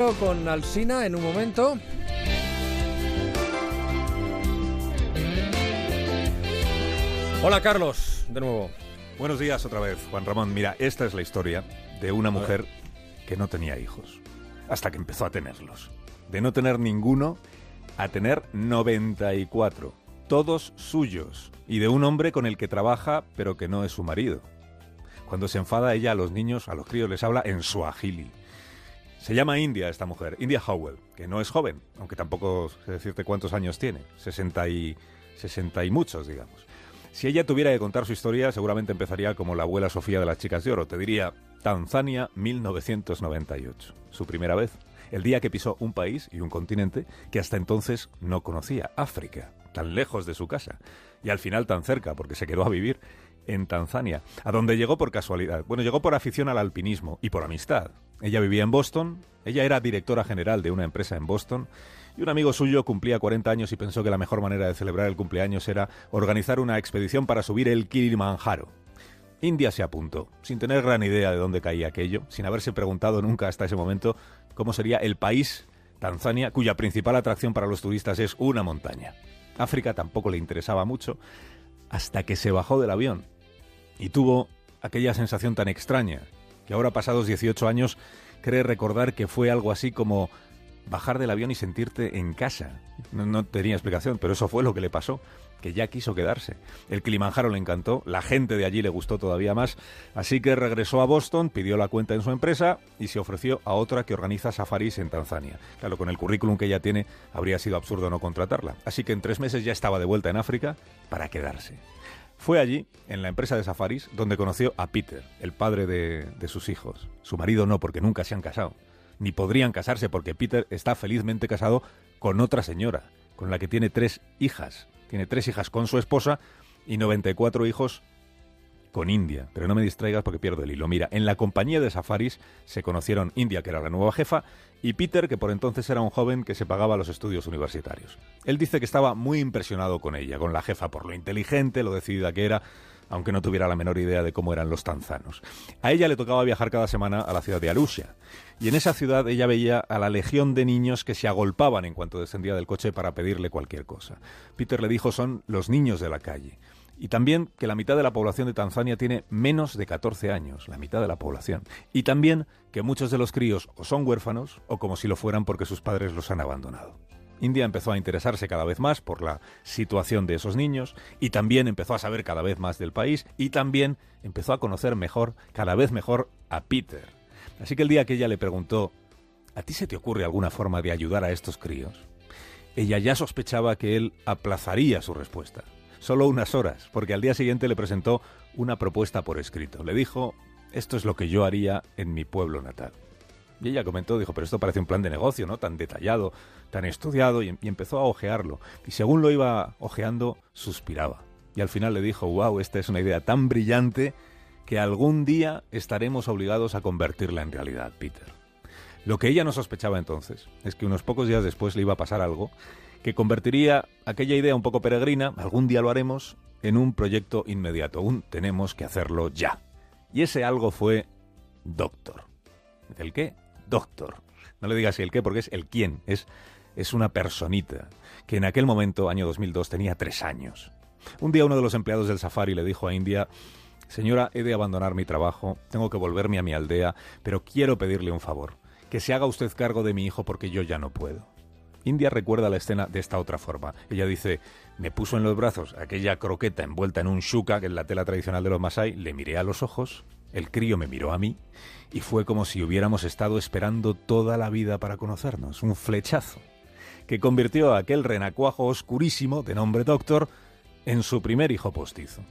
Con Alsina en un momento. Hola Carlos, de nuevo. Buenos días otra vez, Juan Ramón. Mira, esta es la historia de una mujer que no tenía hijos, hasta que empezó a tenerlos. De no tener ninguno a tener 94, todos suyos, y de un hombre con el que trabaja pero que no es su marido. Cuando se enfada ella a los niños, a los críos les habla en suajili. Se llama India esta mujer, India Howell, que no es joven, aunque tampoco sé decirte cuántos años tiene, 60 y, 60 y muchos, digamos. Si ella tuviera que contar su historia, seguramente empezaría como la abuela Sofía de las chicas de oro. Te diría Tanzania 1998, su primera vez, el día que pisó un país y un continente que hasta entonces no conocía, África, tan lejos de su casa, y al final tan cerca, porque se quedó a vivir en Tanzania, a donde llegó por casualidad. Bueno, llegó por afición al alpinismo y por amistad. Ella vivía en Boston, ella era directora general de una empresa en Boston, y un amigo suyo cumplía 40 años y pensó que la mejor manera de celebrar el cumpleaños era organizar una expedición para subir el Kilimanjaro. India se apuntó, sin tener gran idea de dónde caía aquello, sin haberse preguntado nunca hasta ese momento cómo sería el país, Tanzania, cuya principal atracción para los turistas es una montaña. África tampoco le interesaba mucho, hasta que se bajó del avión y tuvo aquella sensación tan extraña, que ahora pasados 18 años cree recordar que fue algo así como bajar del avión y sentirte en casa. No, tenía explicación, pero eso fue lo que le pasó, que ya quiso quedarse. El Kilimanjaro le encantó, la gente de allí le gustó todavía más, así que regresó a Boston, pidió la cuenta en su empresa y se ofreció a otra que organiza safaris en Tanzania. Claro, con el currículum que ella tiene, habría sido absurdo no contratarla. Así que en tres meses ya estaba de vuelta en África para quedarse. Fue allí, en la empresa de safaris, donde conoció a Peter, el padre de, de, sus hijos. Su marido no, porque nunca se han casado. Ni podrían casarse porque Peter está felizmente casado con otra señora, con la que tiene tres hijas. Tiene tres hijas con su esposa y 94 hijos con India. Pero no me distraigas porque pierdo el hilo. Mira, en la compañía de safaris se conocieron India, que era la nueva jefa, y Peter, que por entonces era un joven que se pagaba los estudios universitarios. Él dice que estaba muy impresionado con ella, con la jefa, por lo inteligente, lo decidida que era, aunque no tuviera la menor idea de cómo eran los tanzanos. A ella le tocaba viajar cada semana a la ciudad de Arusha, y en esa ciudad ella veía a la legión de niños que se agolpaban en cuanto descendía del coche para pedirle cualquier cosa. Peter le dijo son los niños de la calle. Y también que la mitad de la población de Tanzania tiene menos de 14 años, la mitad de la población. Y también que muchos de los críos o son huérfanos o como si lo fueran porque sus padres los han abandonado. India empezó a interesarse cada vez más por la situación de esos niños y también empezó a saber cada vez más del país y también empezó a conocer mejor, cada vez mejor, a Peter. Así que el día que ella le preguntó, ¿a ti se te ocurre alguna forma de ayudar a estos críos? Ella ya sospechaba que él aplazaría su respuesta solo unas horas, porque al día siguiente le presentó una propuesta por escrito. Le dijo, esto es lo que yo haría en mi pueblo natal. Y ella comentó, dijo, pero esto parece un plan de negocio, ¿no? Tan detallado, tan estudiado, y, empezó a ojearlo. Y según lo iba ojeando, suspiraba. Y al final le dijo, wow, esta es una idea tan brillante que algún día estaremos obligados a convertirla en realidad, Peter. Lo que ella no sospechaba entonces es que unos pocos días después le iba a pasar algo que convertiría aquella idea un poco peregrina, algún día lo haremos, en un proyecto inmediato. Aún tenemos que hacerlo ya. Y ese algo fue Doctor. ¿El qué? Doctor. No le digas el qué porque es el quién. Es, es una personita que en aquel momento, año 2002, tenía tres años. Un día uno de los empleados del safari le dijo a India, Señora, he de abandonar mi trabajo, tengo que volverme a mi aldea, pero quiero pedirle un favor, que se haga usted cargo de mi hijo porque yo ya no puedo. India recuerda la escena de esta otra forma. Ella dice, me puso en los brazos aquella croqueta envuelta en un shuka, que es la tela tradicional de los masai, le miré a los ojos, el crío me miró a mí, y fue como si hubiéramos estado esperando toda la vida para conocernos, un flechazo, que convirtió a aquel renacuajo oscurísimo, de nombre Doctor, en su primer hijo postizo.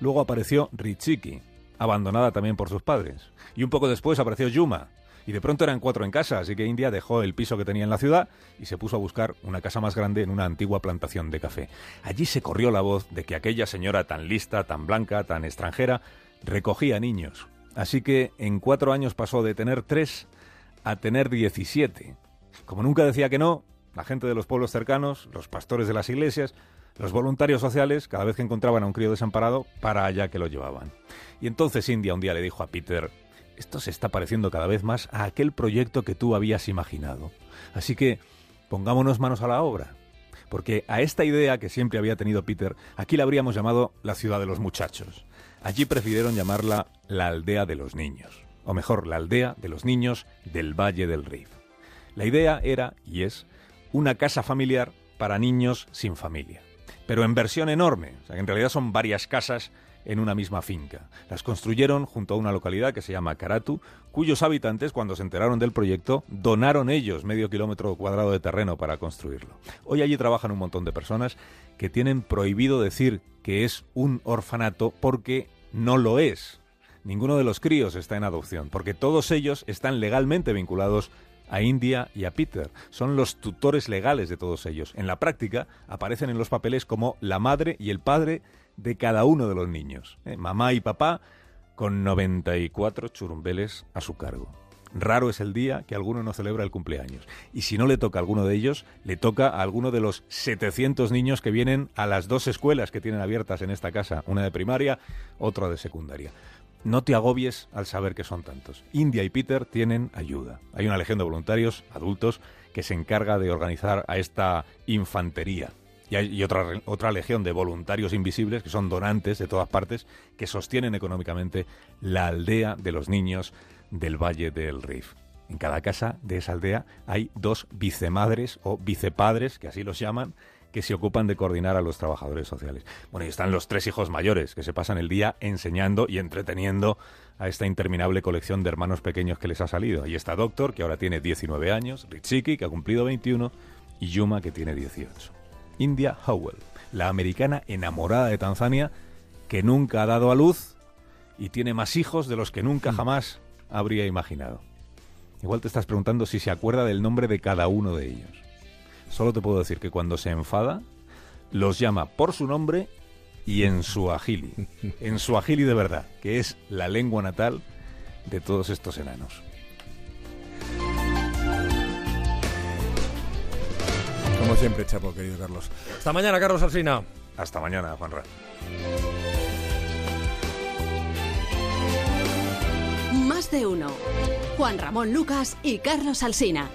Luego apareció Richiki, abandonada también por sus padres, y un poco después apareció Yuma, y de pronto eran cuatro en casa, así que India dejó el piso que tenía en la ciudad y se puso a buscar una casa más grande en una antigua plantación de café. Allí se corrió la voz de que aquella señora tan lista, tan blanca, tan extranjera, recogía niños. Así que en cuatro años pasó de tener tres a tener diecisiete. Como nunca decía que no, la gente de los pueblos cercanos, los pastores de las iglesias, los voluntarios sociales, cada vez que encontraban a un crío desamparado, para allá que lo llevaban. Y entonces India un día le dijo a Peter, esto se está pareciendo cada vez más a aquel proyecto que tú habías imaginado. Así que pongámonos manos a la obra. Porque a esta idea que siempre había tenido Peter, aquí la habríamos llamado la ciudad de los muchachos. Allí prefirieron llamarla la aldea de los niños. O mejor, la aldea de los niños del Valle del Rif. La idea era, y es, una casa familiar para niños sin familia. Pero en versión enorme. O sea, que en realidad son varias casas en una misma finca. Las construyeron junto a una localidad que se llama Karatu, cuyos habitantes, cuando se enteraron del proyecto, donaron ellos medio kilómetro cuadrado de terreno para construirlo. Hoy allí trabajan un montón de personas que tienen prohibido decir que es un orfanato porque no lo es. Ninguno de los críos está en adopción, porque todos ellos están legalmente vinculados a India y a Peter. Son los tutores legales de todos ellos. En la práctica aparecen en los papeles como la madre y el padre de cada uno de los niños. ¿eh? Mamá y papá con 94 churumbeles a su cargo. Raro es el día que alguno no celebra el cumpleaños. Y si no le toca a alguno de ellos, le toca a alguno de los 700 niños que vienen a las dos escuelas que tienen abiertas en esta casa, una de primaria, otra de secundaria. No te agobies al saber que son tantos. India y Peter tienen ayuda. Hay una legión de voluntarios adultos que se encarga de organizar a esta infantería y hay otra, otra legión de voluntarios invisibles, que son donantes de todas partes, que sostienen económicamente la aldea de los niños del Valle del Rif. En cada casa de esa aldea hay dos vicemadres o vicepadres, que así los llaman, que se ocupan de coordinar a los trabajadores sociales. Bueno, y están los tres hijos mayores, que se pasan el día enseñando y entreteniendo a esta interminable colección de hermanos pequeños que les ha salido. Ahí está Doctor, que ahora tiene 19 años, Richiki, que ha cumplido 21, y Yuma, que tiene 18. India Howell, la americana enamorada de Tanzania que nunca ha dado a luz y tiene más hijos de los que nunca jamás habría imaginado. Igual te estás preguntando si se acuerda del nombre de cada uno de ellos. Solo te puedo decir que cuando se enfada, los llama por su nombre y en su agili. En su agili de verdad, que es la lengua natal de todos estos enanos. Como siempre, Chapo, querido Carlos. Hasta mañana, Carlos Alsina. Hasta mañana, Juanra. Más de uno. Juan Ramón Lucas y Carlos Alsina.